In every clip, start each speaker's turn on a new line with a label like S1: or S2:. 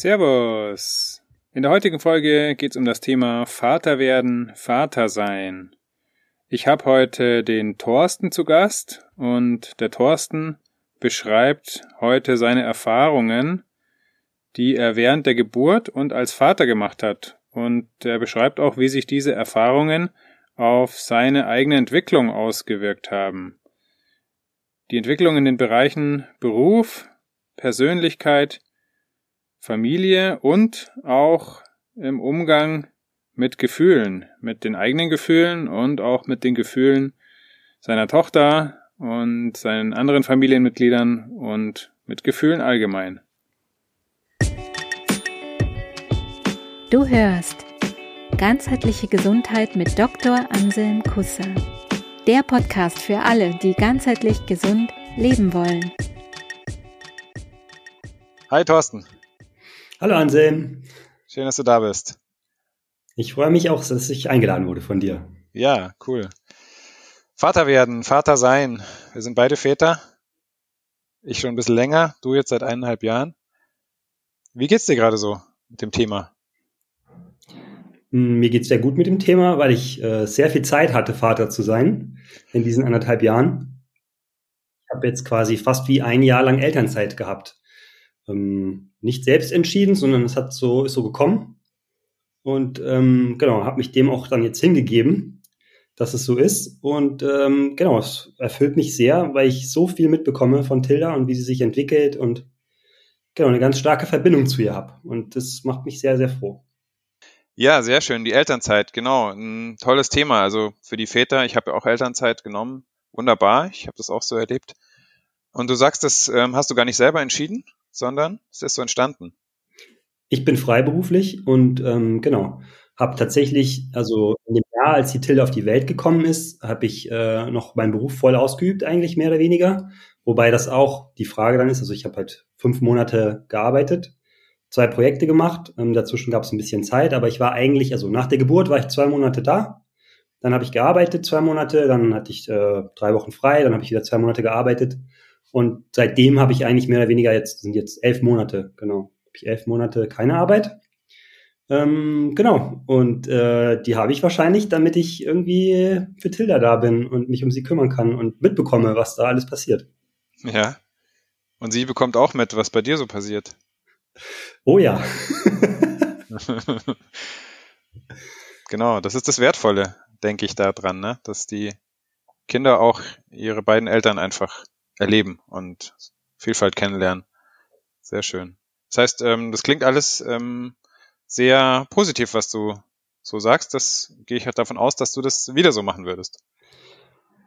S1: Servus. In der heutigen Folge geht es um das Thema Vater werden, Vater sein. Ich habe heute den Thorsten zu Gast und der Thorsten beschreibt heute seine Erfahrungen, die er während der Geburt und als Vater gemacht hat. Und er beschreibt auch, wie sich diese Erfahrungen auf seine eigene Entwicklung ausgewirkt haben. Die Entwicklung in den Bereichen Beruf, Persönlichkeit, Familie und auch im Umgang mit Gefühlen, mit den eigenen Gefühlen und auch mit den Gefühlen seiner Tochter und seinen anderen Familienmitgliedern und mit Gefühlen allgemein.
S2: Du hörst Ganzheitliche Gesundheit mit Dr. Anselm Kusser. Der Podcast für alle, die ganzheitlich gesund leben wollen.
S1: Hi Thorsten.
S3: Hallo Anselm.
S1: Schön, dass du da bist.
S3: Ich freue mich auch, dass ich eingeladen wurde von dir.
S1: Ja, cool. Vater werden, Vater sein. Wir sind beide Väter. Ich schon ein bisschen länger, du jetzt seit eineinhalb Jahren. Wie geht's dir gerade so mit dem Thema?
S3: Hm, mir geht's sehr gut mit dem Thema, weil ich äh, sehr viel Zeit hatte, Vater zu sein in diesen anderthalb Jahren. Ich habe jetzt quasi fast wie ein Jahr lang Elternzeit gehabt ähm, nicht selbst entschieden, sondern es hat so, ist so gekommen. Und ähm, genau, habe mich dem auch dann jetzt hingegeben, dass es so ist. Und ähm, genau, es erfüllt mich sehr, weil ich so viel mitbekomme von Tilda und wie sie sich entwickelt und genau eine ganz starke Verbindung zu ihr habe. Und das macht mich sehr, sehr froh.
S1: Ja, sehr schön. Die Elternzeit, genau. Ein tolles Thema. Also für die Väter, ich habe ja auch Elternzeit genommen. Wunderbar. Ich habe das auch so erlebt. Und du sagst, das ähm, hast du gar nicht selber entschieden? Sondern es ist so entstanden.
S3: Ich bin freiberuflich und ähm, genau, habe tatsächlich, also in dem Jahr, als die Tilde auf die Welt gekommen ist, habe ich äh, noch meinen Beruf voll ausgeübt, eigentlich mehr oder weniger. Wobei das auch die Frage dann ist, also ich habe halt fünf Monate gearbeitet, zwei Projekte gemacht, ähm, dazwischen gab es ein bisschen Zeit, aber ich war eigentlich, also nach der Geburt war ich zwei Monate da, dann habe ich gearbeitet zwei Monate, dann hatte ich äh, drei Wochen frei, dann habe ich wieder zwei Monate gearbeitet und seitdem habe ich eigentlich mehr oder weniger jetzt, sind jetzt elf Monate, genau, habe ich elf Monate keine Arbeit. Ähm, genau. Und äh, die habe ich wahrscheinlich, damit ich irgendwie für Tilda da bin und mich um sie kümmern kann und mitbekomme, was da alles passiert.
S1: Ja. Und sie bekommt auch mit, was bei dir so passiert.
S3: Oh ja.
S1: genau, das ist das Wertvolle, denke ich, da dran, ne? Dass die Kinder auch ihre beiden Eltern einfach erleben und Vielfalt kennenlernen. Sehr schön. Das heißt, ähm, das klingt alles ähm, sehr positiv, was du so sagst. Das gehe ich halt davon aus, dass du das wieder so machen würdest.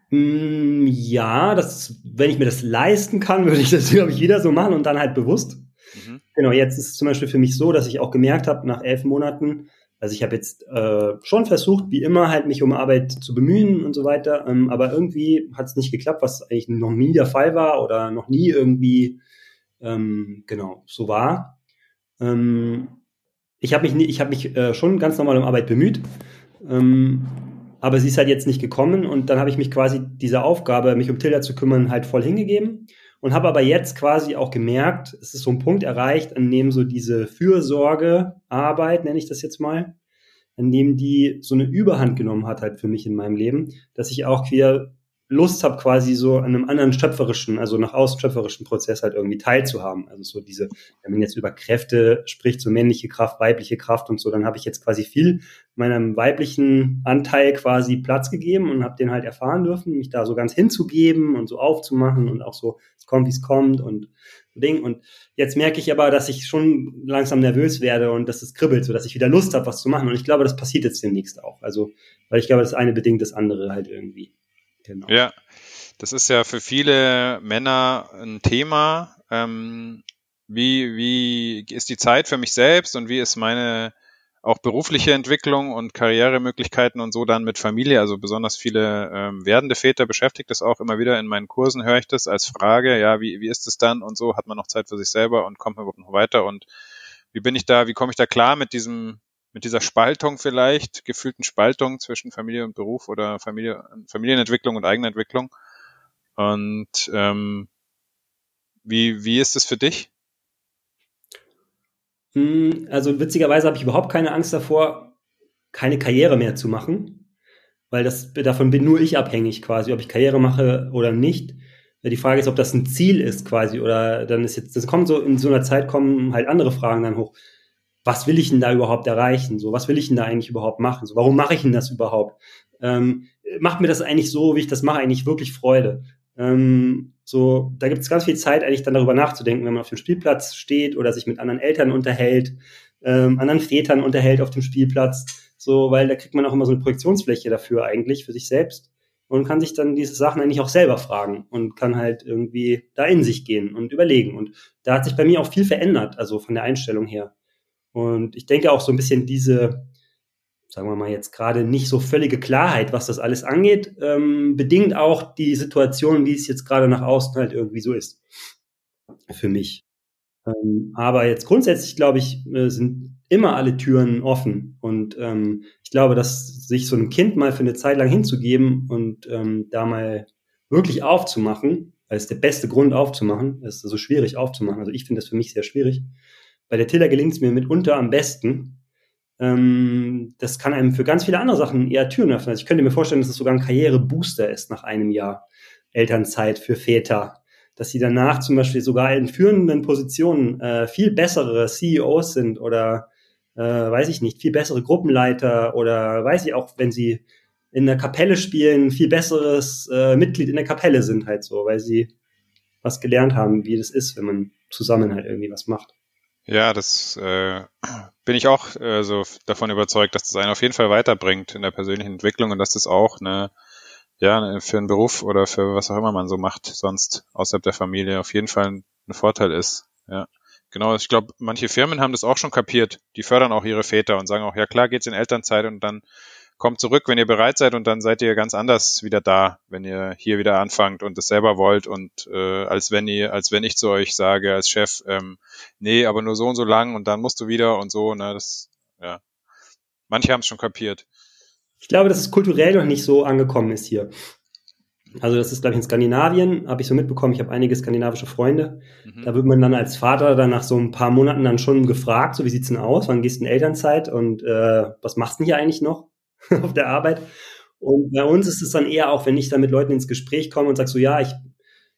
S3: Mm, ja, das, wenn ich mir das leisten kann, würde ich das, glaube ich, wieder so machen und dann halt bewusst. Mhm. Genau, jetzt ist es zum Beispiel für mich so, dass ich auch gemerkt habe, nach elf Monaten, also ich habe jetzt äh, schon versucht, wie immer, halt mich um Arbeit zu bemühen und so weiter, ähm, aber irgendwie hat es nicht geklappt, was eigentlich noch nie der Fall war oder noch nie irgendwie ähm, genau so war. Ähm, ich habe mich, ich habe mich äh, schon ganz normal um Arbeit bemüht, ähm, aber sie ist halt jetzt nicht gekommen und dann habe ich mich quasi dieser Aufgabe, mich um Tilda zu kümmern, halt voll hingegeben und habe aber jetzt quasi auch gemerkt, es ist so ein Punkt erreicht, an dem so diese Fürsorgearbeit, nenne ich das jetzt mal, an dem die so eine Überhand genommen hat halt für mich in meinem Leben, dass ich auch wieder Lust habe, quasi so an einem anderen schöpferischen, also nach außen schöpferischen Prozess halt irgendwie teilzuhaben. Also so diese, wenn man jetzt über Kräfte spricht, so männliche Kraft, weibliche Kraft und so, dann habe ich jetzt quasi viel meinem weiblichen Anteil quasi Platz gegeben und habe den halt erfahren dürfen, mich da so ganz hinzugeben und so aufzumachen und auch so, es kommt, wie es kommt und so Ding. Und jetzt merke ich aber, dass ich schon langsam nervös werde und dass es kribbelt, so dass ich wieder Lust habe, was zu machen. Und ich glaube, das passiert jetzt demnächst auch. Also, weil ich glaube, das eine bedingt das andere halt irgendwie.
S1: Genau. Ja, das ist ja für viele Männer ein Thema. Ähm, wie, wie ist die Zeit für mich selbst und wie ist meine auch berufliche Entwicklung und Karrieremöglichkeiten und so dann mit Familie. Also besonders viele ähm, werdende Väter beschäftigt das auch immer wieder in meinen Kursen, höre ich das als Frage, ja, wie, wie ist es dann und so, hat man noch Zeit für sich selber und kommt man überhaupt noch weiter und wie bin ich da, wie komme ich da klar mit diesem mit dieser Spaltung vielleicht, gefühlten Spaltung zwischen Familie und Beruf oder Familie, Familienentwicklung und Eigenentwicklung. Und ähm, wie, wie ist es für dich?
S3: Hm, also witzigerweise habe ich überhaupt keine Angst davor, keine Karriere mehr zu machen, weil das davon bin nur ich abhängig quasi, ob ich Karriere mache oder nicht. Die Frage ist, ob das ein Ziel ist quasi oder dann ist jetzt, das kommt so in so einer Zeit kommen halt andere Fragen dann hoch. Was will ich denn da überhaupt erreichen? So, was will ich denn da eigentlich überhaupt machen? So, warum mache ich denn das überhaupt? Ähm, macht mir das eigentlich so, wie ich das mache, eigentlich wirklich Freude? Ähm, so, da gibt es ganz viel Zeit, eigentlich dann darüber nachzudenken, wenn man auf dem Spielplatz steht oder sich mit anderen Eltern unterhält, ähm, anderen Vätern unterhält auf dem Spielplatz. So, weil da kriegt man auch immer so eine Projektionsfläche dafür eigentlich für sich selbst und kann sich dann diese Sachen eigentlich auch selber fragen und kann halt irgendwie da in sich gehen und überlegen. Und da hat sich bei mir auch viel verändert, also von der Einstellung her. Und ich denke auch so ein bisschen diese, sagen wir mal jetzt gerade nicht so völlige Klarheit, was das alles angeht, ähm, bedingt auch die Situation, wie es jetzt gerade nach außen halt irgendwie so ist. Für mich. Ähm, aber jetzt grundsätzlich, glaube ich, äh, sind immer alle Türen offen. Und ähm, ich glaube, dass sich so ein Kind mal für eine Zeit lang hinzugeben und ähm, da mal wirklich aufzumachen, weil es der beste Grund aufzumachen, ist so schwierig aufzumachen. Also ich finde das für mich sehr schwierig. Bei der Tiller gelingt es mir mitunter am besten. Ähm, das kann einem für ganz viele andere Sachen eher Türen öffnen. Also ich könnte mir vorstellen, dass es sogar ein Karrierebooster ist nach einem Jahr Elternzeit für Väter dass sie danach zum Beispiel sogar in führenden Positionen äh, viel bessere CEOs sind oder äh, weiß ich nicht, viel bessere Gruppenleiter oder weiß ich auch, wenn sie in der Kapelle spielen, viel besseres äh, Mitglied in der Kapelle sind halt so, weil sie was gelernt haben, wie das ist, wenn man zusammen halt irgendwie was macht.
S1: Ja, das äh, bin ich auch äh, so davon überzeugt, dass das einen auf jeden Fall weiterbringt in der persönlichen Entwicklung und dass das auch eine ja, für einen Beruf oder für was auch immer man so macht, sonst außerhalb der Familie auf jeden Fall ein, ein Vorteil ist. Ja. Genau, ich glaube, manche Firmen haben das auch schon kapiert. Die fördern auch ihre Väter und sagen auch, ja klar, geht's in Elternzeit und dann kommt zurück, wenn ihr bereit seid und dann seid ihr ganz anders wieder da, wenn ihr hier wieder anfangt und es selber wollt und äh, als wenn ihr, als wenn ich zu euch sage als Chef, ähm, nee, aber nur so und so lang und dann musst du wieder und so, ne, das, ja. Manche haben es schon kapiert.
S3: Ich glaube, dass es kulturell noch nicht so angekommen ist hier. Also das ist, glaube ich, in Skandinavien, habe ich so mitbekommen, ich habe einige skandinavische Freunde. Mhm. Da wird man dann als Vater dann nach so ein paar Monaten dann schon gefragt, so wie sieht's denn aus, wann gehst du in Elternzeit und äh, was machst du denn hier eigentlich noch auf der Arbeit? Und bei uns ist es dann eher auch, wenn ich dann mit Leuten ins Gespräch komme und sag so, ja, ich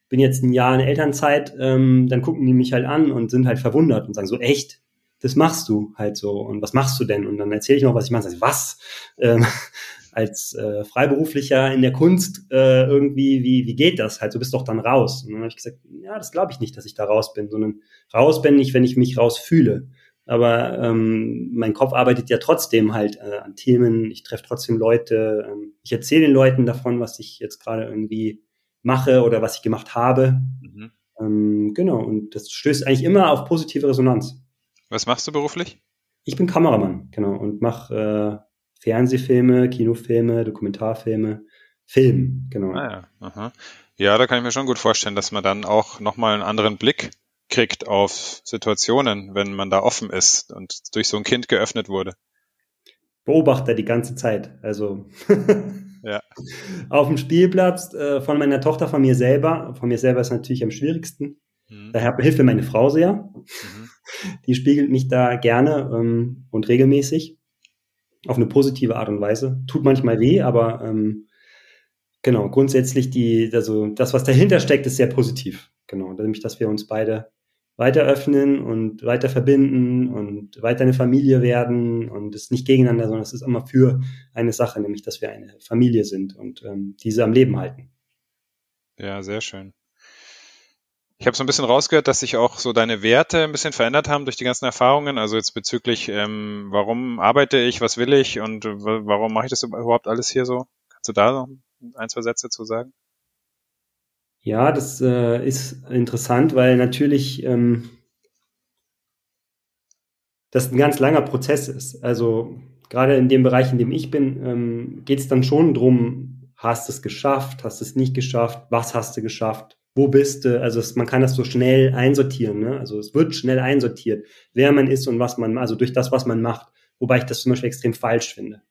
S3: bin jetzt ein Jahr in Elternzeit, ähm, dann gucken die mich halt an und sind halt verwundert und sagen so, echt? das machst du halt so. Und was machst du denn? Und dann erzähle ich noch, was ich mache. Was? Ähm, als äh, Freiberuflicher in der Kunst äh, irgendwie, wie, wie geht das? Halt, du bist doch dann raus. Und dann habe ich gesagt, ja, das glaube ich nicht, dass ich da raus bin, sondern raus bin ich, wenn ich mich raus fühle. Aber ähm, mein Kopf arbeitet ja trotzdem halt äh, an Themen, ich treffe trotzdem Leute, ähm, ich erzähle den Leuten davon, was ich jetzt gerade irgendwie mache oder was ich gemacht habe. Mhm. Ähm, genau, und das stößt eigentlich immer auf positive Resonanz.
S1: Was machst du beruflich?
S3: Ich bin Kameramann, genau, und mache äh, Fernsehfilme, Kinofilme, Dokumentarfilme, Film, genau.
S1: Ah, ja. Aha. ja, da kann ich mir schon gut vorstellen, dass man dann auch nochmal einen anderen Blick kriegt auf Situationen, wenn man da offen ist und durch so ein Kind geöffnet wurde.
S3: Beobachter die ganze Zeit. Also ja. auf dem Spielplatz äh, von meiner Tochter, von mir selber. Von mir selber ist natürlich am schwierigsten. Mhm. Daher hilft mir meine Frau sehr. Mhm. Die spiegelt mich da gerne ähm, und regelmäßig auf eine positive Art und Weise. Tut manchmal weh, aber ähm, genau, grundsätzlich die, also das, was dahinter steckt, ist sehr positiv. Genau, nämlich, dass wir uns beide weiter öffnen und weiter verbinden und weiter eine Familie werden und es nicht gegeneinander, sondern es ist immer für eine Sache, nämlich, dass wir eine Familie sind und ähm, diese am Leben halten.
S1: Ja, sehr schön. Ich habe so ein bisschen rausgehört, dass sich auch so deine Werte ein bisschen verändert haben durch die ganzen Erfahrungen. Also jetzt bezüglich, ähm, warum arbeite ich, was will ich und warum mache ich das überhaupt alles hier so? Kannst du da noch ein, zwei Sätze zu sagen?
S3: Ja, das äh, ist interessant, weil natürlich ähm, das ein ganz langer Prozess ist. Also gerade in dem Bereich, in dem ich bin, ähm, geht es dann schon drum, hast du es geschafft, hast du es nicht geschafft, was hast du geschafft, wo bist du? Also es, man kann das so schnell einsortieren. Ne? Also es wird schnell einsortiert, wer man ist und was man, also durch das, was man macht. Wobei ich das zum Beispiel extrem falsch finde.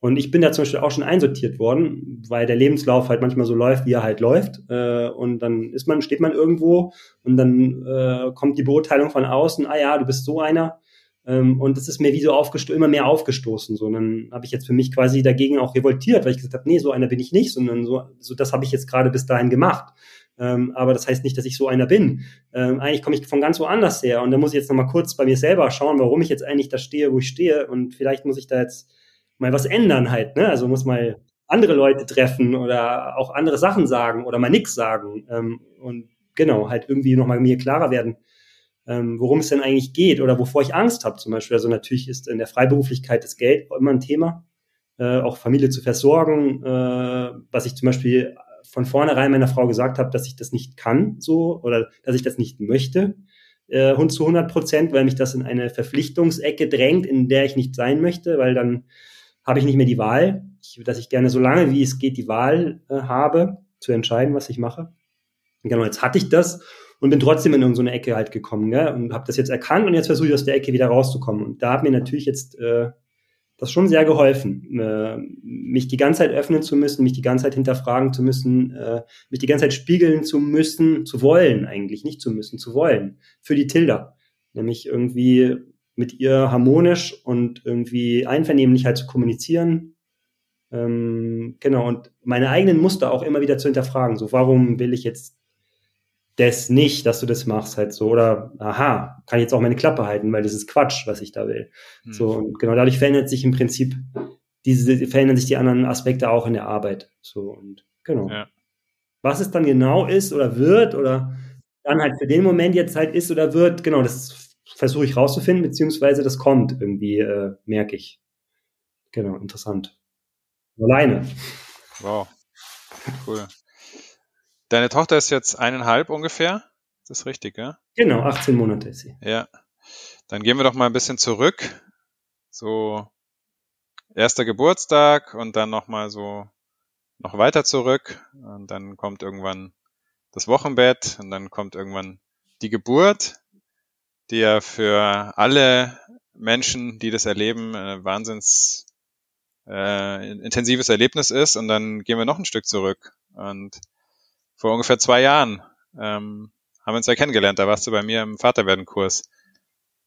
S3: Und ich bin da zum Beispiel auch schon einsortiert worden, weil der Lebenslauf halt manchmal so läuft, wie er halt läuft. Äh, und dann ist man, steht man irgendwo und dann äh, kommt die Beurteilung von außen, ah ja, du bist so einer. Ähm, und das ist mir wie so immer mehr aufgestoßen. So, und dann habe ich jetzt für mich quasi dagegen auch revoltiert, weil ich gesagt habe, nee, so einer bin ich nicht, sondern so, so das habe ich jetzt gerade bis dahin gemacht. Ähm, aber das heißt nicht, dass ich so einer bin. Ähm, eigentlich komme ich von ganz woanders her. Und da muss ich jetzt nochmal kurz bei mir selber schauen, warum ich jetzt eigentlich da stehe, wo ich stehe. Und vielleicht muss ich da jetzt mal was ändern halt. Ne? Also muss mal andere Leute treffen oder auch andere Sachen sagen oder mal nix sagen. Ähm, und genau, halt irgendwie nochmal mir klarer werden, ähm, worum es denn eigentlich geht oder wovor ich Angst habe zum Beispiel. Also natürlich ist in der Freiberuflichkeit das Geld immer ein Thema, äh, auch Familie zu versorgen, äh, was ich zum Beispiel von vornherein meiner Frau gesagt habe, dass ich das nicht kann, so oder dass ich das nicht möchte, äh, zu 100 Prozent, weil mich das in eine Verpflichtungsecke drängt, in der ich nicht sein möchte, weil dann habe ich nicht mehr die Wahl, ich, dass ich gerne so lange wie es geht die Wahl äh, habe, zu entscheiden, was ich mache. Genau, jetzt hatte ich das und bin trotzdem in irgendeine Ecke halt gekommen gell? und habe das jetzt erkannt und jetzt versuche ich aus der Ecke wieder rauszukommen. Und da hat mir natürlich jetzt äh, das schon sehr geholfen, äh, mich die ganze Zeit öffnen zu müssen, mich die ganze Zeit hinterfragen zu müssen, äh, mich die ganze Zeit spiegeln zu müssen, zu wollen eigentlich, nicht zu müssen, zu wollen, für die Tilda. Nämlich irgendwie mit ihr harmonisch und irgendwie einvernehmlich halt zu kommunizieren. Ähm, genau, und meine eigenen Muster auch immer wieder zu hinterfragen. So, warum will ich jetzt das nicht, dass du das machst halt so oder aha, kann ich jetzt auch meine Klappe halten, weil das ist Quatsch, was ich da will. Hm. So und genau dadurch verändert sich im Prinzip diese verändern sich die anderen Aspekte auch in der Arbeit. So und genau. Ja. Was es dann genau ist oder wird oder dann halt für den Moment jetzt halt ist oder wird, genau, das versuche ich rauszufinden, beziehungsweise das kommt irgendwie, äh, merke ich. Genau, interessant. Alleine.
S1: Wow. Cool. Deine Tochter ist jetzt eineinhalb ungefähr. Ist das richtig, ja?
S3: Genau, 18 Monate ist sie.
S1: Ja. Dann gehen wir doch mal ein bisschen zurück. So erster Geburtstag und dann nochmal so noch weiter zurück. Und dann kommt irgendwann das Wochenbett und dann kommt irgendwann die Geburt, die ja für alle Menschen, die das erleben, ein wahnsinns äh, intensives Erlebnis ist. Und dann gehen wir noch ein Stück zurück. Und vor ungefähr zwei Jahren ähm, haben wir uns ja kennengelernt. Da warst du bei mir im Vaterwerden-Kurs.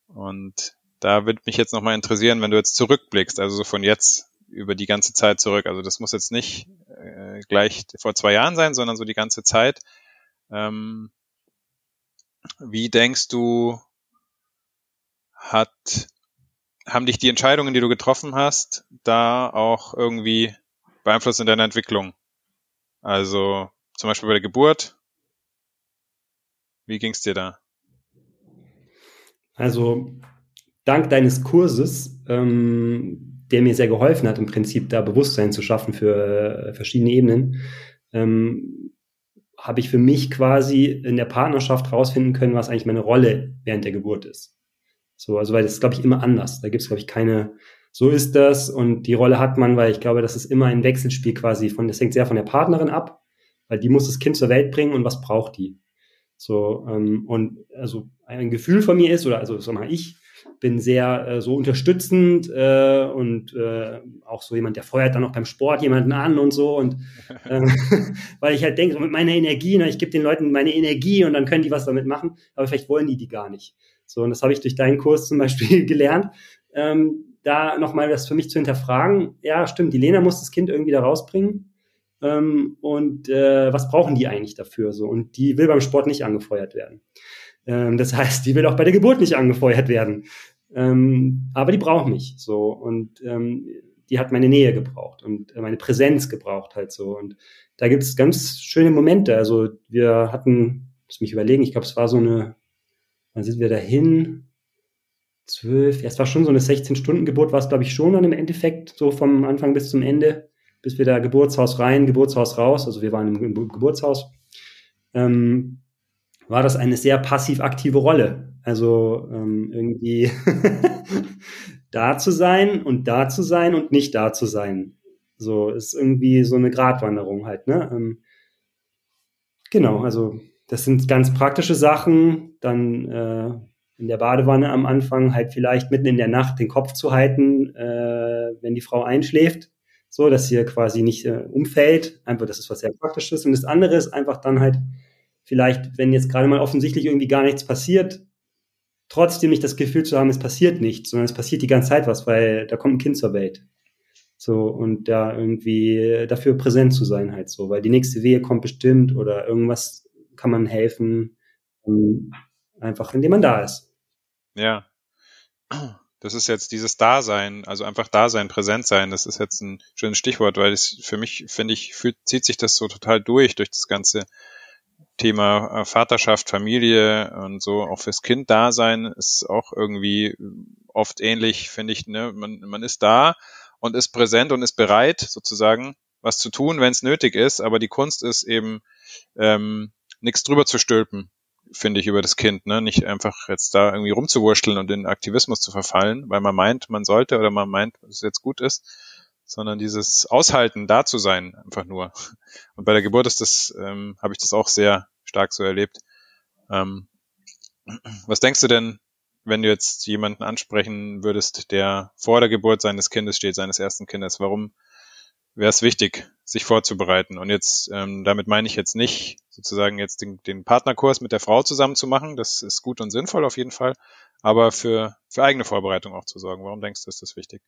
S1: Und da würde mich jetzt nochmal interessieren, wenn du jetzt zurückblickst, also so von jetzt über die ganze Zeit zurück. Also das muss jetzt nicht äh, gleich vor zwei Jahren sein, sondern so die ganze Zeit. Ähm, wie denkst du, hat, haben dich die Entscheidungen, die du getroffen hast, da auch irgendwie beeinflusst in deiner Entwicklung? Also zum Beispiel bei der Geburt. Wie ging es dir da?
S3: Also dank deines Kurses, ähm, der mir sehr geholfen hat, im Prinzip da Bewusstsein zu schaffen für äh, verschiedene Ebenen, ähm, habe ich für mich quasi in der Partnerschaft rausfinden können, was eigentlich meine Rolle während der Geburt ist. So, also weil das ist, glaube ich, immer anders. Da gibt es, glaube ich, keine, so ist das und die Rolle hat man, weil ich glaube, das ist immer ein Wechselspiel quasi von, das hängt sehr von der Partnerin ab weil die muss das Kind zur Welt bringen und was braucht die? So, ähm, und also ein Gefühl von mir ist, oder also sag mal, ich bin sehr äh, so unterstützend äh, und äh, auch so jemand, der feuert dann auch beim Sport jemanden an und so. Und äh, weil ich halt denke, so mit meiner Energie, ne, ich gebe den Leuten meine Energie und dann können die was damit machen, aber vielleicht wollen die die gar nicht. So, und das habe ich durch deinen Kurs zum Beispiel gelernt. Ähm, da nochmal das für mich zu hinterfragen, ja, stimmt, die Lena muss das Kind irgendwie da rausbringen ähm, und äh, was brauchen die eigentlich dafür so und die will beim Sport nicht angefeuert werden. Ähm, das heißt, die will auch bei der Geburt nicht angefeuert werden, ähm, aber die braucht mich so und ähm, die hat meine Nähe gebraucht und meine Präsenz gebraucht halt so und da gibt es ganz schöne Momente. Also wir hatten, muss mich überlegen, ich glaube, es war so eine, wann sind wir dahin? Zwölf, ja, es war schon so eine 16-Stunden-Geburt, war es, glaube ich, schon dann im Endeffekt, so vom Anfang bis zum Ende bis wir da Geburtshaus rein, Geburtshaus raus, also wir waren im, im Geburtshaus, ähm, war das eine sehr passiv-aktive Rolle. Also ähm, irgendwie da zu sein und da zu sein und nicht da zu sein. So ist irgendwie so eine Gratwanderung halt, ne? Ähm, genau, also das sind ganz praktische Sachen. Dann äh, in der Badewanne am Anfang halt vielleicht mitten in der Nacht den Kopf zu halten, äh, wenn die Frau einschläft so dass hier quasi nicht äh, umfällt. Einfach, das ist was sehr Praktisches. Und das andere ist einfach dann halt vielleicht, wenn jetzt gerade mal offensichtlich irgendwie gar nichts passiert, trotzdem nicht das Gefühl zu haben, es passiert nichts, sondern es passiert die ganze Zeit was, weil da kommt ein Kind zur Welt. So, und da irgendwie dafür präsent zu sein halt so, weil die nächste Wehe kommt bestimmt oder irgendwas kann man helfen, einfach indem man da ist.
S1: Ja. Das ist jetzt dieses Dasein, also einfach Dasein, präsent sein. Das ist jetzt ein schönes Stichwort, weil es für mich, finde ich, fühlt, zieht sich das so total durch, durch das ganze Thema äh, Vaterschaft, Familie und so. Auch fürs Kind Dasein ist auch irgendwie oft ähnlich, finde ich. Ne? Man, man ist da und ist präsent und ist bereit, sozusagen, was zu tun, wenn es nötig ist. Aber die Kunst ist eben, ähm, nichts drüber zu stülpen finde ich, über das Kind, ne? Nicht einfach jetzt da irgendwie rumzuwurschteln und in Aktivismus zu verfallen, weil man meint, man sollte oder man meint, dass es jetzt gut ist, sondern dieses Aushalten, da zu sein, einfach nur. Und bei der Geburt ist das, ähm, habe ich das auch sehr stark so erlebt. Ähm, was denkst du denn, wenn du jetzt jemanden ansprechen würdest, der vor der Geburt seines Kindes steht, seines ersten Kindes? Warum wäre es wichtig, sich vorzubereiten. Und jetzt, ähm, damit meine ich jetzt nicht sozusagen jetzt den, den Partnerkurs mit der Frau zusammen zu machen. Das ist gut und sinnvoll auf jeden Fall. Aber für, für eigene Vorbereitung auch zu sorgen. Warum denkst du, ist das wichtig?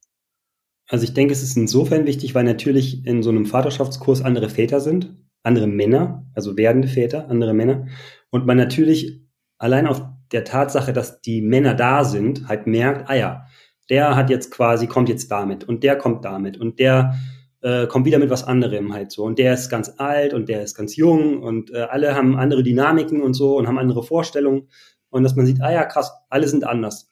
S3: Also ich denke, es ist insofern wichtig, weil natürlich in so einem Vaterschaftskurs andere Väter sind, andere Männer, also werdende Väter, andere Männer. Und man natürlich allein auf der Tatsache, dass die Männer da sind, halt merkt, ah ja, der hat jetzt quasi, kommt jetzt damit und der kommt damit und der äh, kommt wieder mit was anderem halt so. Und der ist ganz alt und der ist ganz jung und äh, alle haben andere Dynamiken und so und haben andere Vorstellungen. Und dass man sieht, ah ja, krass, alle sind anders.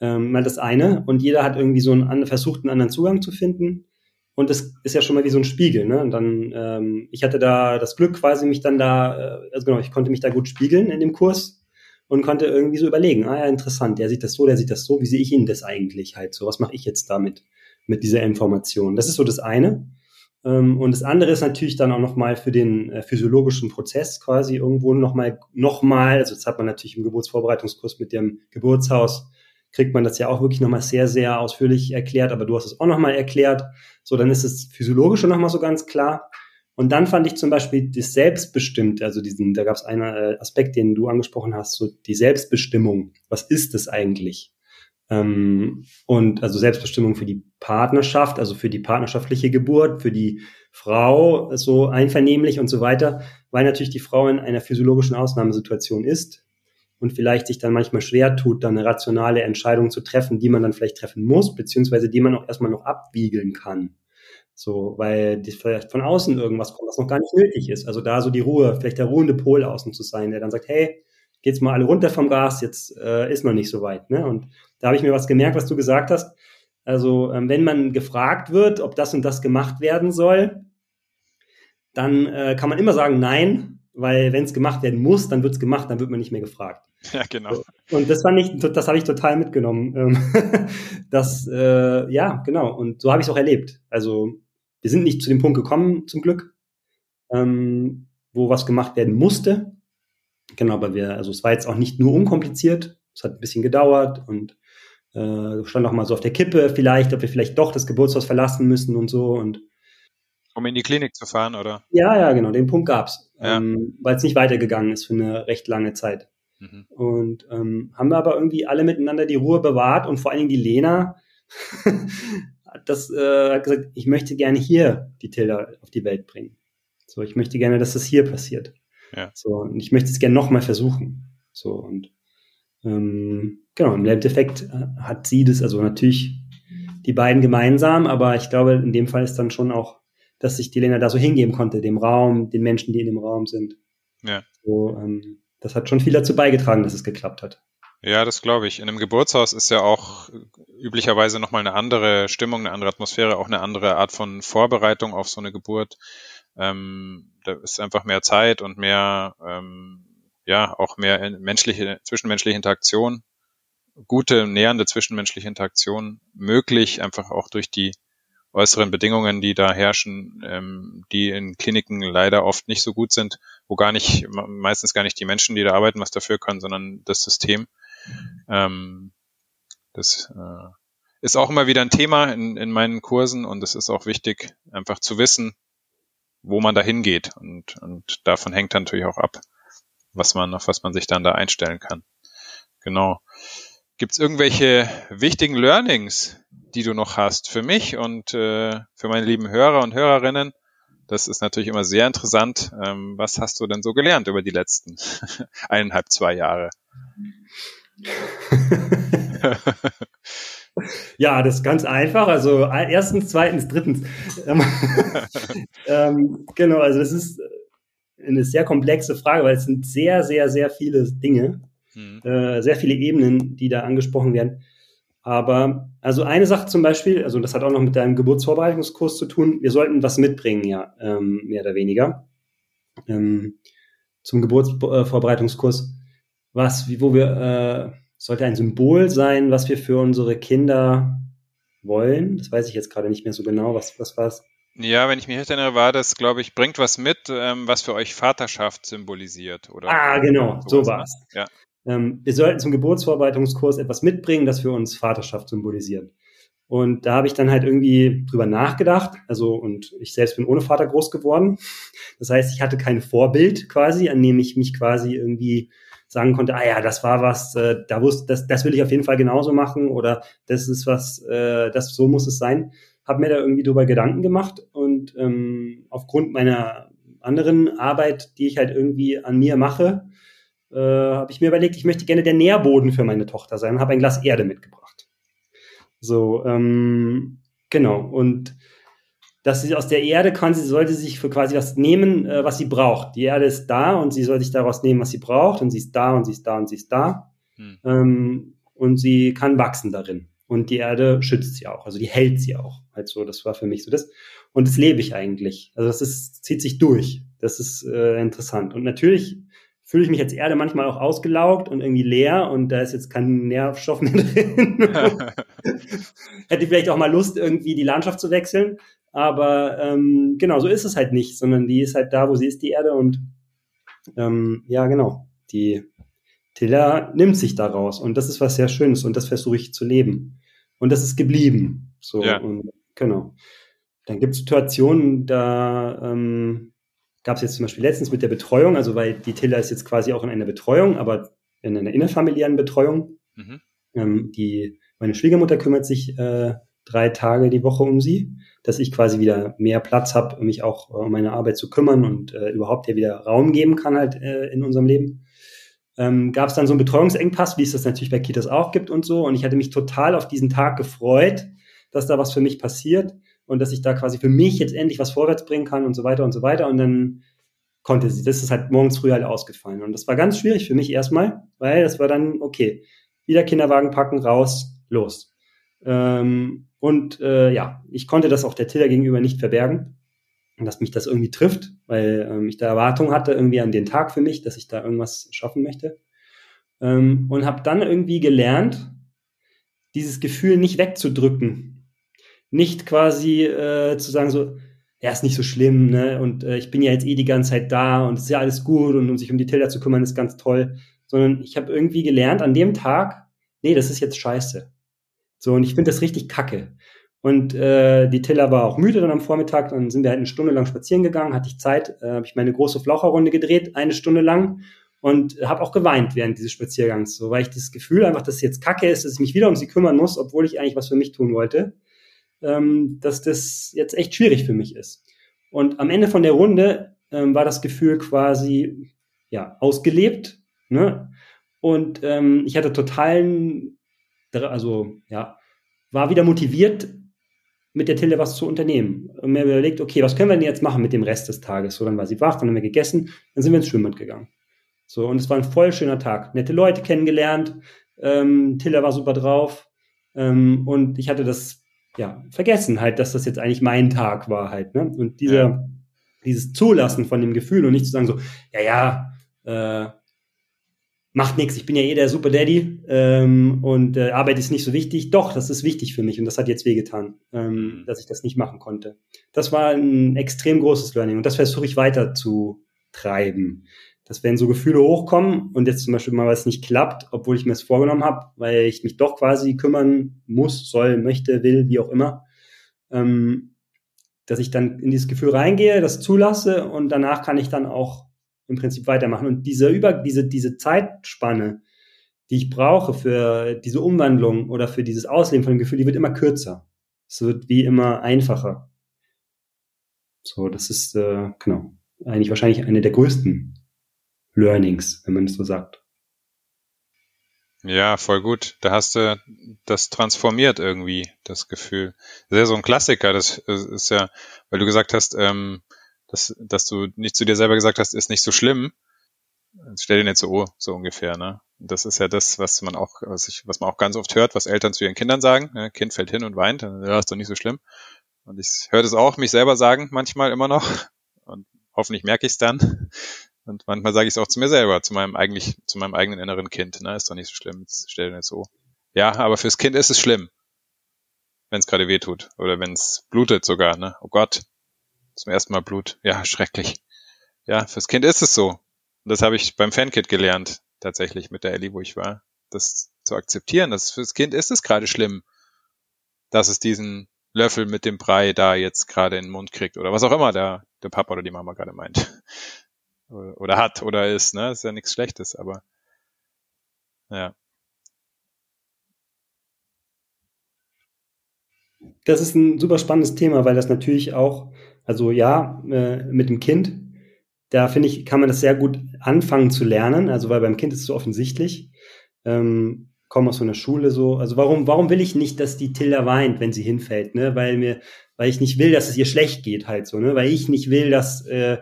S3: Ähm, mal das eine. Und jeder hat irgendwie so einen versucht, einen anderen Zugang zu finden. Und das ist ja schon mal wie so ein Spiegel. Ne? Und dann, ähm, ich hatte da das Glück, quasi mich dann da, äh, also genau, ich konnte mich da gut spiegeln in dem Kurs und konnte irgendwie so überlegen, ah ja, interessant, der sieht das so, der sieht das so, wie sehe ich ihn das eigentlich halt so, was mache ich jetzt damit? Mit dieser Information. Das ist so das eine. Ähm, und das andere ist natürlich dann auch nochmal für den äh, physiologischen Prozess quasi irgendwo nochmal, nochmal, also das hat man natürlich im Geburtsvorbereitungskurs mit dem Geburtshaus, kriegt man das ja auch wirklich nochmal sehr, sehr ausführlich erklärt, aber du hast es auch nochmal erklärt. So, dann ist das Physiologische nochmal so ganz klar. Und dann fand ich zum Beispiel das Selbstbestimmt, also diesen, da gab es einen äh, Aspekt, den du angesprochen hast, so die Selbstbestimmung. Was ist es eigentlich? Ähm, und also Selbstbestimmung für die Partnerschaft, also für die partnerschaftliche Geburt, für die Frau so einvernehmlich und so weiter, weil natürlich die Frau in einer physiologischen Ausnahmesituation ist und vielleicht sich dann manchmal schwer tut, dann eine rationale Entscheidung zu treffen, die man dann vielleicht treffen muss, beziehungsweise die man auch erstmal noch abwiegeln kann. So, weil die vielleicht von außen irgendwas kommt, was noch gar nicht nötig ist. Also da so die Ruhe, vielleicht der ruhende Pol außen zu sein, der dann sagt, hey, geht's mal alle runter vom Gas, jetzt äh, ist noch nicht so weit. Ne? Und da habe ich mir was gemerkt, was du gesagt hast. Also ähm, wenn man gefragt wird, ob das und das gemacht werden soll, dann äh, kann man immer sagen nein, weil wenn es gemacht werden muss, dann wird es gemacht, dann wird man nicht mehr gefragt.
S1: Ja, genau.
S3: Und das fand ich, das habe ich total mitgenommen. Ähm, das, äh, ja, genau. Und so habe ich es auch erlebt. Also wir sind nicht zu dem Punkt gekommen, zum Glück, ähm, wo was gemacht werden musste. Genau, aber wir, also es war jetzt auch nicht nur unkompliziert, es hat ein bisschen gedauert und äh, stand auch mal so auf der Kippe vielleicht, ob wir vielleicht doch das Geburtshaus verlassen müssen und so und
S1: um in die Klinik zu fahren, oder?
S3: Ja, ja, genau, den Punkt gab's, ja. ähm, weil es nicht weitergegangen ist für eine recht lange Zeit. Mhm. Und ähm, haben wir aber irgendwie alle miteinander die Ruhe bewahrt und vor allen Dingen die Lena hat das äh, hat gesagt, ich möchte gerne hier die Tilda auf die Welt bringen. So, ich möchte gerne, dass das hier passiert. Ja. So, und ich möchte es gerne nochmal versuchen. So, und ähm, genau, im Endeffekt äh, hat sie das, also natürlich die beiden gemeinsam, aber ich glaube, in dem Fall ist dann schon auch, dass sich die Lena da so hingeben konnte, dem Raum, den Menschen, die in dem Raum sind. Ja. So, ähm, das hat schon viel dazu beigetragen, dass es geklappt hat.
S1: Ja, das glaube ich. In einem Geburtshaus ist ja auch üblicherweise nochmal eine andere Stimmung, eine andere Atmosphäre, auch eine andere Art von Vorbereitung auf so eine Geburt. Ähm, da ist einfach mehr Zeit und mehr, ähm, ja, auch mehr menschliche, zwischenmenschliche Interaktion, gute, nähernde zwischenmenschliche Interaktion möglich, einfach auch durch die äußeren Bedingungen, die da herrschen, ähm, die in Kliniken leider oft nicht so gut sind, wo gar nicht, meistens gar nicht die Menschen, die da arbeiten, was dafür können, sondern das System. Ähm, das äh, ist auch immer wieder ein Thema in, in meinen Kursen und es ist auch wichtig, einfach zu wissen, wo man da hingeht. Und, und davon hängt natürlich auch ab, was man, auf was man sich dann da einstellen kann. Genau. Gibt es irgendwelche wichtigen Learnings, die du noch hast für mich und äh, für meine lieben Hörer und Hörerinnen? Das ist natürlich immer sehr interessant. Ähm, was hast du denn so gelernt über die letzten eineinhalb, zwei Jahre?
S3: ja, das ist ganz einfach. Also erstens, zweitens, drittens. Ähm, ähm, genau, also das ist eine sehr komplexe Frage, weil es sind sehr, sehr, sehr viele Dinge, hm. äh, sehr viele Ebenen, die da angesprochen werden. Aber also eine Sache zum Beispiel, also das hat auch noch mit deinem Geburtsvorbereitungskurs zu tun, wir sollten was mitbringen, ja, ähm, mehr oder weniger. Ähm, zum Geburtsvorbereitungskurs, was, wo wir, äh, sollte ein Symbol sein, was wir für unsere Kinder wollen. Das weiß ich jetzt gerade nicht mehr so genau. Was, was war es?
S1: Ja, wenn ich mich recht erinnere, war das, glaube ich, bringt was mit, ähm, was für euch Vaterschaft symbolisiert, oder?
S3: Ah, genau, so war es. Ja ähm, wir sollten zum Geburtsvorbereitungskurs etwas mitbringen, das für uns Vaterschaft symbolisiert. Und da habe ich dann halt irgendwie drüber nachgedacht. Also, und ich selbst bin ohne Vater groß geworden. Das heißt, ich hatte kein Vorbild quasi, an dem ich mich quasi irgendwie sagen konnte, ah ja, das war was, äh, da wusste, das, das will ich auf jeden Fall genauso machen oder das ist was, äh, das so muss es sein. Habe mir da irgendwie drüber Gedanken gemacht und ähm, aufgrund meiner anderen Arbeit, die ich halt irgendwie an mir mache, äh, habe ich mir überlegt, ich möchte gerne der Nährboden für meine Tochter sein und habe ein Glas Erde mitgebracht. So, ähm, genau. Und dass sie aus der Erde kann, sie sollte sich für quasi was nehmen, äh, was sie braucht. Die Erde ist da und sie soll sich daraus nehmen, was sie braucht. Und sie ist da und sie ist da und sie ist da. Hm. Ähm, und sie kann wachsen darin. Und die Erde schützt sie auch, also die hält sie auch. Halt so, das war für mich so das. Und das lebe ich eigentlich. Also das ist, zieht sich durch. Das ist äh, interessant. Und natürlich fühle ich mich als Erde manchmal auch ausgelaugt und irgendwie leer und da ist jetzt kein Nährstoff mehr drin. Hätte vielleicht auch mal Lust, irgendwie die Landschaft zu wechseln. Aber ähm, genau, so ist es halt nicht, sondern die ist halt da, wo sie ist, die Erde. Und ähm, ja, genau, die Tilla nimmt sich daraus. Und das ist was sehr Schönes und das versuche ich zu leben. Und das ist geblieben. So, ja. und, genau. Dann gibt es Situationen, da ähm, gab es jetzt zum Beispiel letztens mit der Betreuung, also weil die Tilla ist jetzt quasi auch in einer Betreuung, aber in einer innerfamiliären Betreuung. Mhm. Ähm, die, meine Schwiegermutter kümmert sich äh, drei Tage die Woche um sie, dass ich quasi wieder mehr Platz habe, mich auch äh, um meine Arbeit zu kümmern und äh, überhaupt ja wieder Raum geben kann halt äh, in unserem Leben. Ähm, gab es dann so einen Betreuungsengpass, wie es das natürlich bei Kitas auch gibt und so. Und ich hatte mich total auf diesen Tag gefreut, dass da was für mich passiert und dass ich da quasi für mich jetzt endlich was vorwärts bringen kann und so weiter und so weiter. Und dann konnte sie. Das ist halt morgens früh halt ausgefallen. Und das war ganz schwierig für mich erstmal, weil das war dann, okay, wieder Kinderwagen packen, raus, los. Ähm, und äh, ja, ich konnte das auch der Tiller gegenüber nicht verbergen, dass mich das irgendwie trifft, weil ähm, ich da Erwartung hatte irgendwie an den Tag für mich, dass ich da irgendwas schaffen möchte. Ähm, und habe dann irgendwie gelernt, dieses Gefühl nicht wegzudrücken, nicht quasi äh, zu sagen so, ja, ist nicht so schlimm, ne? Und äh, ich bin ja jetzt eh die ganze Zeit da und es ist ja alles gut und um sich um die Tilda zu kümmern ist ganz toll. Sondern ich habe irgendwie gelernt an dem Tag, nee, das ist jetzt scheiße. So, und ich finde das richtig kacke. Und äh, die Tiller war auch müde dann am Vormittag, dann sind wir halt eine Stunde lang spazieren gegangen, hatte ich Zeit, äh, habe ich meine große Flaucherrunde gedreht, eine Stunde lang und habe auch geweint während dieses Spaziergangs, so weil ich das Gefühl einfach, dass es jetzt kacke ist, dass ich mich wieder um sie kümmern muss, obwohl ich eigentlich was für mich tun wollte ähm, dass das jetzt echt schwierig für mich ist. Und am Ende von der Runde ähm, war das Gefühl quasi ja ausgelebt. Ne? Und ähm, ich hatte totalen, also ja, war wieder motiviert, mit der Tilde was zu unternehmen. Und mir überlegt, okay, was können wir denn jetzt machen mit dem Rest des Tages? So, dann war sie wach, dann haben wir gegessen, dann sind wir ins Schwimmbad gegangen. So, und es war ein voll schöner Tag. Nette Leute kennengelernt, ähm, Tiller war super drauf. Ähm, und ich hatte das ja, vergessen halt, dass das jetzt eigentlich mein Tag war halt, ne? Und dieser, ja. dieses Zulassen von dem Gefühl und nicht zu sagen so, ja, ja, äh, macht nichts, ich bin ja eh der Super Daddy ähm, und äh, Arbeit ist nicht so wichtig. Doch, das ist wichtig für mich und das hat jetzt wehgetan, ähm, mhm. dass ich das nicht machen konnte. Das war ein extrem großes Learning und das versuche ich weiter zu treiben dass wenn so Gefühle hochkommen und jetzt zum Beispiel mal was nicht klappt, obwohl ich mir es vorgenommen habe, weil ich mich doch quasi kümmern muss, soll, möchte, will, wie auch immer, ähm, dass ich dann in dieses Gefühl reingehe, das zulasse und danach kann ich dann auch im Prinzip weitermachen. Und diese über diese diese Zeitspanne, die ich brauche für diese Umwandlung oder für dieses Ausleben von dem Gefühl, die wird immer kürzer. Es wird wie immer einfacher. So, das ist, äh, genau, eigentlich wahrscheinlich eine der größten Learnings, wenn man es so sagt.
S1: Ja, voll gut. Da hast du das transformiert irgendwie, das Gefühl. Ist ja so ein Klassiker, das ist ja, weil du gesagt hast, ähm, dass, dass du nicht zu dir selber gesagt hast, ist nicht so schlimm. Stell dir nicht so, so ungefähr, ne? Das ist ja das, was man auch, was ich, was man auch ganz oft hört, was Eltern zu ihren Kindern sagen. Ne? Kind fällt hin und weint, ja, ist doch nicht so schlimm. Und ich höre das auch mich selber sagen, manchmal immer noch. Und hoffentlich merke ich es dann. Und manchmal sage ich es auch zu mir selber, zu meinem eigentlich, zu meinem eigenen inneren Kind. Ne? Ist doch nicht so schlimm, stell dir nicht so. Ja, aber fürs Kind ist es schlimm. Wenn es gerade weh tut. Oder wenn es blutet sogar, ne? Oh Gott. Zum ersten Mal Blut. Ja, schrecklich. Ja, fürs Kind ist es so. Und das habe ich beim Fankit gelernt, tatsächlich mit der Ellie, wo ich war. Das zu akzeptieren. Das fürs Kind ist es gerade schlimm, dass es diesen Löffel mit dem Brei da jetzt gerade in den Mund kriegt oder was auch immer der, der Papa oder die Mama gerade meint oder hat oder ist, ne? Ist ja nichts Schlechtes, aber ja.
S3: Das ist ein super spannendes Thema, weil das natürlich auch, also ja, äh, mit dem Kind, da finde ich, kann man das sehr gut anfangen zu lernen, also weil beim Kind ist es so offensichtlich. Ähm, komme aus so einer Schule so, also warum, warum will ich nicht, dass die Tilda weint, wenn sie hinfällt, ne? Weil mir, weil ich nicht will, dass es ihr schlecht geht halt so, ne? Weil ich nicht will, dass äh,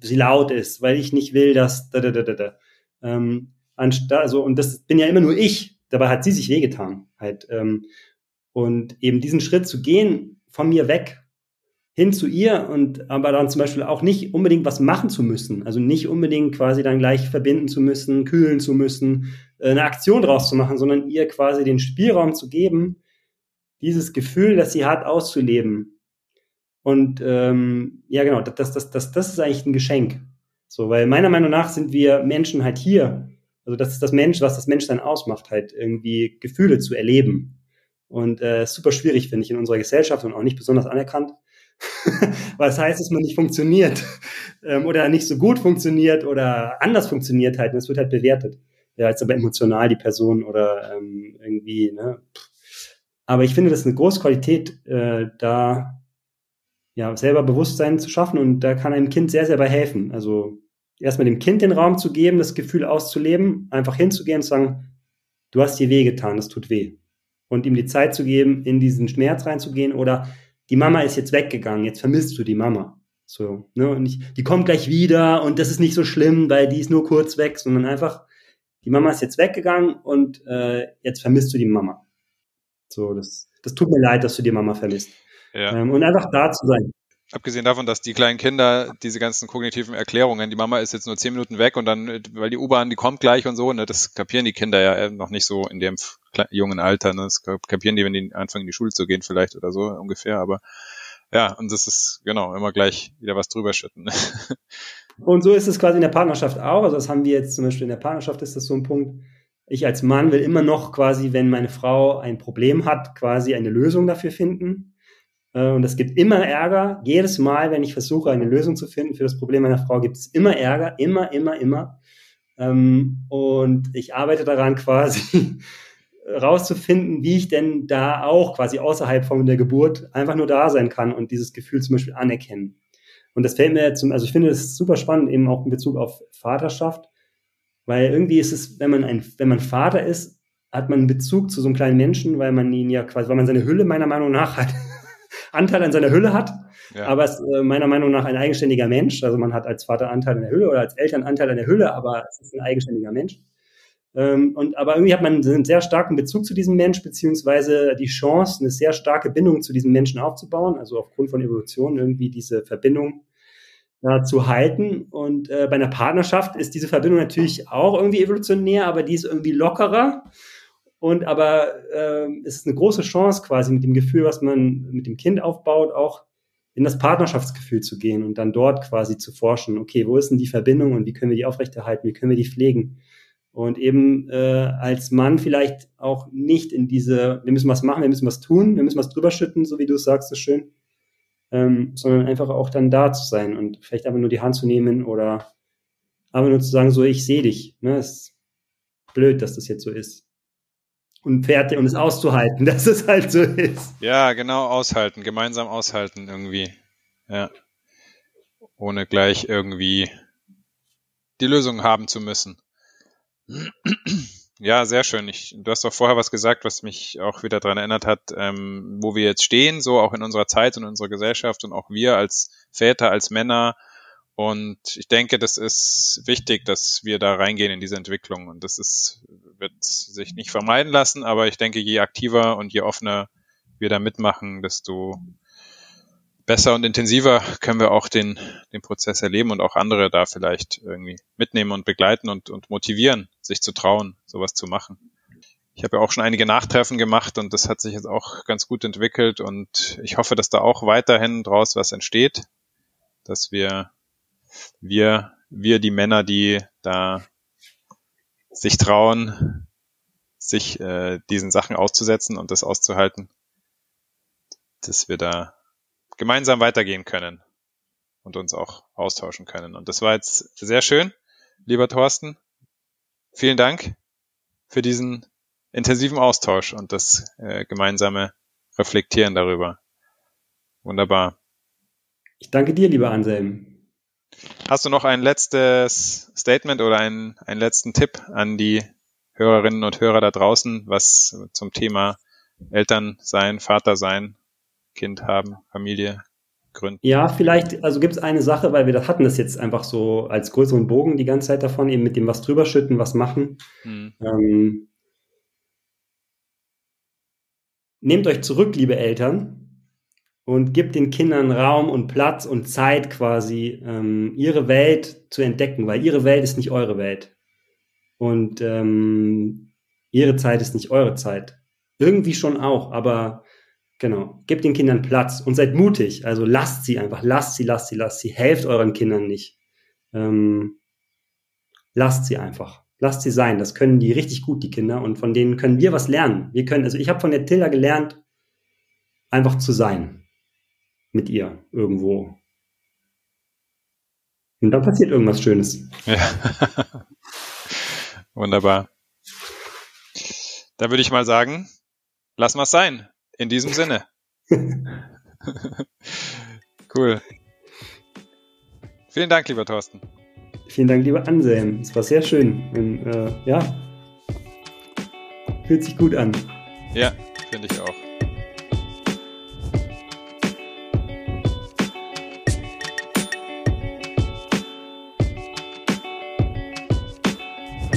S3: sie laut ist, weil ich nicht will, dass da da da da da. Ähm, anstatt, also und das bin ja immer nur ich. Dabei hat sie sich wehgetan halt. Ähm, und eben diesen Schritt zu gehen von mir weg hin zu ihr und aber dann zum Beispiel auch nicht unbedingt was machen zu müssen, also nicht unbedingt quasi dann gleich verbinden zu müssen, kühlen zu müssen, äh, eine Aktion draus zu machen, sondern ihr quasi den Spielraum zu geben, dieses Gefühl, das sie hat, auszuleben und ähm, ja, genau, das, das, das, das ist eigentlich ein Geschenk. So, weil meiner Meinung nach sind wir Menschen halt hier. Also das ist das Mensch, was das Menschsein ausmacht, halt irgendwie Gefühle zu erleben. Und äh, super schwierig, finde ich, in unserer Gesellschaft und auch nicht besonders anerkannt. Was heißt, dass man nicht funktioniert ähm, oder nicht so gut funktioniert oder anders funktioniert halt. Und es wird halt bewertet. Ja, als aber emotional die Person oder ähm, irgendwie, ne? Aber ich finde, das ist eine große Qualität, äh, da ja, selber Bewusstsein zu schaffen und da kann einem Kind sehr, sehr bei helfen. Also erstmal dem Kind den Raum zu geben, das Gefühl auszuleben, einfach hinzugehen und zu sagen, du hast dir weh getan, das tut weh. Und ihm die Zeit zu geben, in diesen Schmerz reinzugehen oder die Mama ist jetzt weggegangen, jetzt vermisst du die Mama. So, ne, und ich, die kommt gleich wieder und das ist nicht so schlimm, weil die ist nur kurz weg, sondern einfach, die Mama ist jetzt weggegangen und äh, jetzt vermisst du die Mama. So, das, das tut mir leid, dass du die Mama vermisst. Ja. Ähm, und einfach da zu sein.
S1: Abgesehen davon, dass die kleinen Kinder diese ganzen kognitiven Erklärungen, die Mama ist jetzt nur zehn Minuten weg und dann, weil die U-Bahn, die kommt gleich und so, ne, das kapieren die Kinder ja noch nicht so in dem jungen Alter, ne, das kapieren die, wenn die anfangen in die Schule zu gehen vielleicht oder so ungefähr, aber ja, und das ist genau immer gleich wieder was drüber schütten. Ne?
S3: Und so ist es quasi in der Partnerschaft auch, also das haben wir jetzt zum Beispiel in der Partnerschaft ist das so ein Punkt, ich als Mann will immer noch quasi, wenn meine Frau ein Problem hat, quasi eine Lösung dafür finden äh, und es gibt immer Ärger. Jedes Mal, wenn ich versuche, eine Lösung zu finden für das Problem meiner Frau, gibt es immer Ärger. Immer, immer, immer. Ähm, und ich arbeite daran quasi rauszufinden, wie ich denn da auch quasi außerhalb von der Geburt einfach nur da sein kann und dieses Gefühl zum Beispiel anerkennen. Und das fällt mir zum, also ich finde das super spannend, eben auch in Bezug auf Vaterschaft, weil irgendwie ist es, wenn man ein, wenn man Vater ist, hat man einen Bezug zu so einem kleinen Menschen, weil man ihn ja quasi, weil man seine Hülle meiner Meinung nach hat. Anteil an seiner Hülle hat, ja. aber ist äh, meiner Meinung nach ein eigenständiger Mensch. Also man hat als Vater Anteil an der Hülle oder als Eltern Anteil an der Hülle, aber es ist ein eigenständiger Mensch. Ähm, und aber irgendwie hat man einen sehr starken Bezug zu diesem Mensch, beziehungsweise die Chance, eine sehr starke Bindung zu diesem Menschen aufzubauen, also aufgrund von Evolution irgendwie diese Verbindung ja, zu halten. Und äh, bei einer Partnerschaft ist diese Verbindung natürlich auch irgendwie evolutionär, aber die ist irgendwie lockerer. Und aber äh, es ist eine große Chance quasi mit dem Gefühl, was man mit dem Kind aufbaut, auch in das Partnerschaftsgefühl zu gehen und dann dort quasi zu forschen, okay, wo ist denn die Verbindung und wie können wir die aufrechterhalten, wie können wir die pflegen? Und eben äh, als Mann vielleicht auch nicht in diese, wir müssen was machen, wir müssen was tun, wir müssen was drüber schütten, so wie du es sagst, so schön, ähm, sondern einfach auch dann da zu sein und vielleicht einfach nur die Hand zu nehmen oder aber nur zu sagen, so ich sehe dich. Ne? Es blöd, dass das jetzt so ist. Und fertig und es auszuhalten, dass es halt so ist.
S1: Ja, genau, aushalten, gemeinsam aushalten irgendwie. Ja. Ohne gleich irgendwie die Lösung haben zu müssen. Ja, sehr schön. Ich, du hast doch vorher was gesagt, was mich auch wieder daran erinnert hat, ähm, wo wir jetzt stehen, so auch in unserer Zeit und in unserer Gesellschaft und auch wir als Väter, als Männer. Und ich denke, das ist wichtig, dass wir da reingehen in diese Entwicklung. Und das ist, wird sich nicht vermeiden lassen, aber ich denke, je aktiver und je offener wir da mitmachen, desto besser und intensiver können wir auch den, den Prozess erleben und auch andere da vielleicht irgendwie mitnehmen und begleiten und, und motivieren, sich zu trauen, sowas zu machen. Ich habe ja auch schon einige Nachtreffen gemacht und das hat sich jetzt auch ganz gut entwickelt und ich hoffe, dass da auch weiterhin draus was entsteht, dass wir, wir, wir die Männer, die da sich trauen, sich äh, diesen Sachen auszusetzen und das auszuhalten, dass wir da gemeinsam weitergehen können und uns auch austauschen können. Und das war jetzt sehr schön, lieber Thorsten. Vielen Dank für diesen intensiven Austausch und das äh, gemeinsame Reflektieren darüber. Wunderbar.
S3: Ich danke dir, lieber Anselm.
S1: Hast du noch ein letztes Statement oder einen, einen letzten Tipp an die Hörerinnen und Hörer da draußen, was zum Thema Eltern sein, Vater sein Kind haben, Familie gründen?
S3: Ja, vielleicht, also gibt es eine Sache, weil wir das hatten das jetzt einfach so als größeren Bogen die ganze Zeit davon, eben mit dem was drüber schütten, was machen. Hm. Ähm, nehmt euch zurück, liebe Eltern, und gebt den Kindern Raum und Platz und Zeit quasi, ähm, ihre Welt zu entdecken, weil ihre Welt ist nicht eure Welt. Und ähm, ihre Zeit ist nicht eure Zeit. Irgendwie schon auch, aber Genau. Gebt den Kindern Platz und seid mutig. Also lasst sie einfach, lasst sie, lasst sie, lasst sie. Helft euren Kindern nicht. Ähm, lasst sie einfach. Lasst sie sein. Das können die richtig gut, die Kinder. Und von denen können wir was lernen. Wir können, also ich habe von der Tilda gelernt, einfach zu sein. Mit ihr irgendwo. Und dann passiert irgendwas Schönes. Ja.
S1: Wunderbar. Da würde ich mal sagen, lass mal sein. In diesem Sinne. cool. Vielen Dank, lieber Thorsten.
S3: Vielen Dank, lieber Anselm. Es war sehr schön. Und, äh, ja, fühlt sich gut an.
S1: Ja, finde ich auch.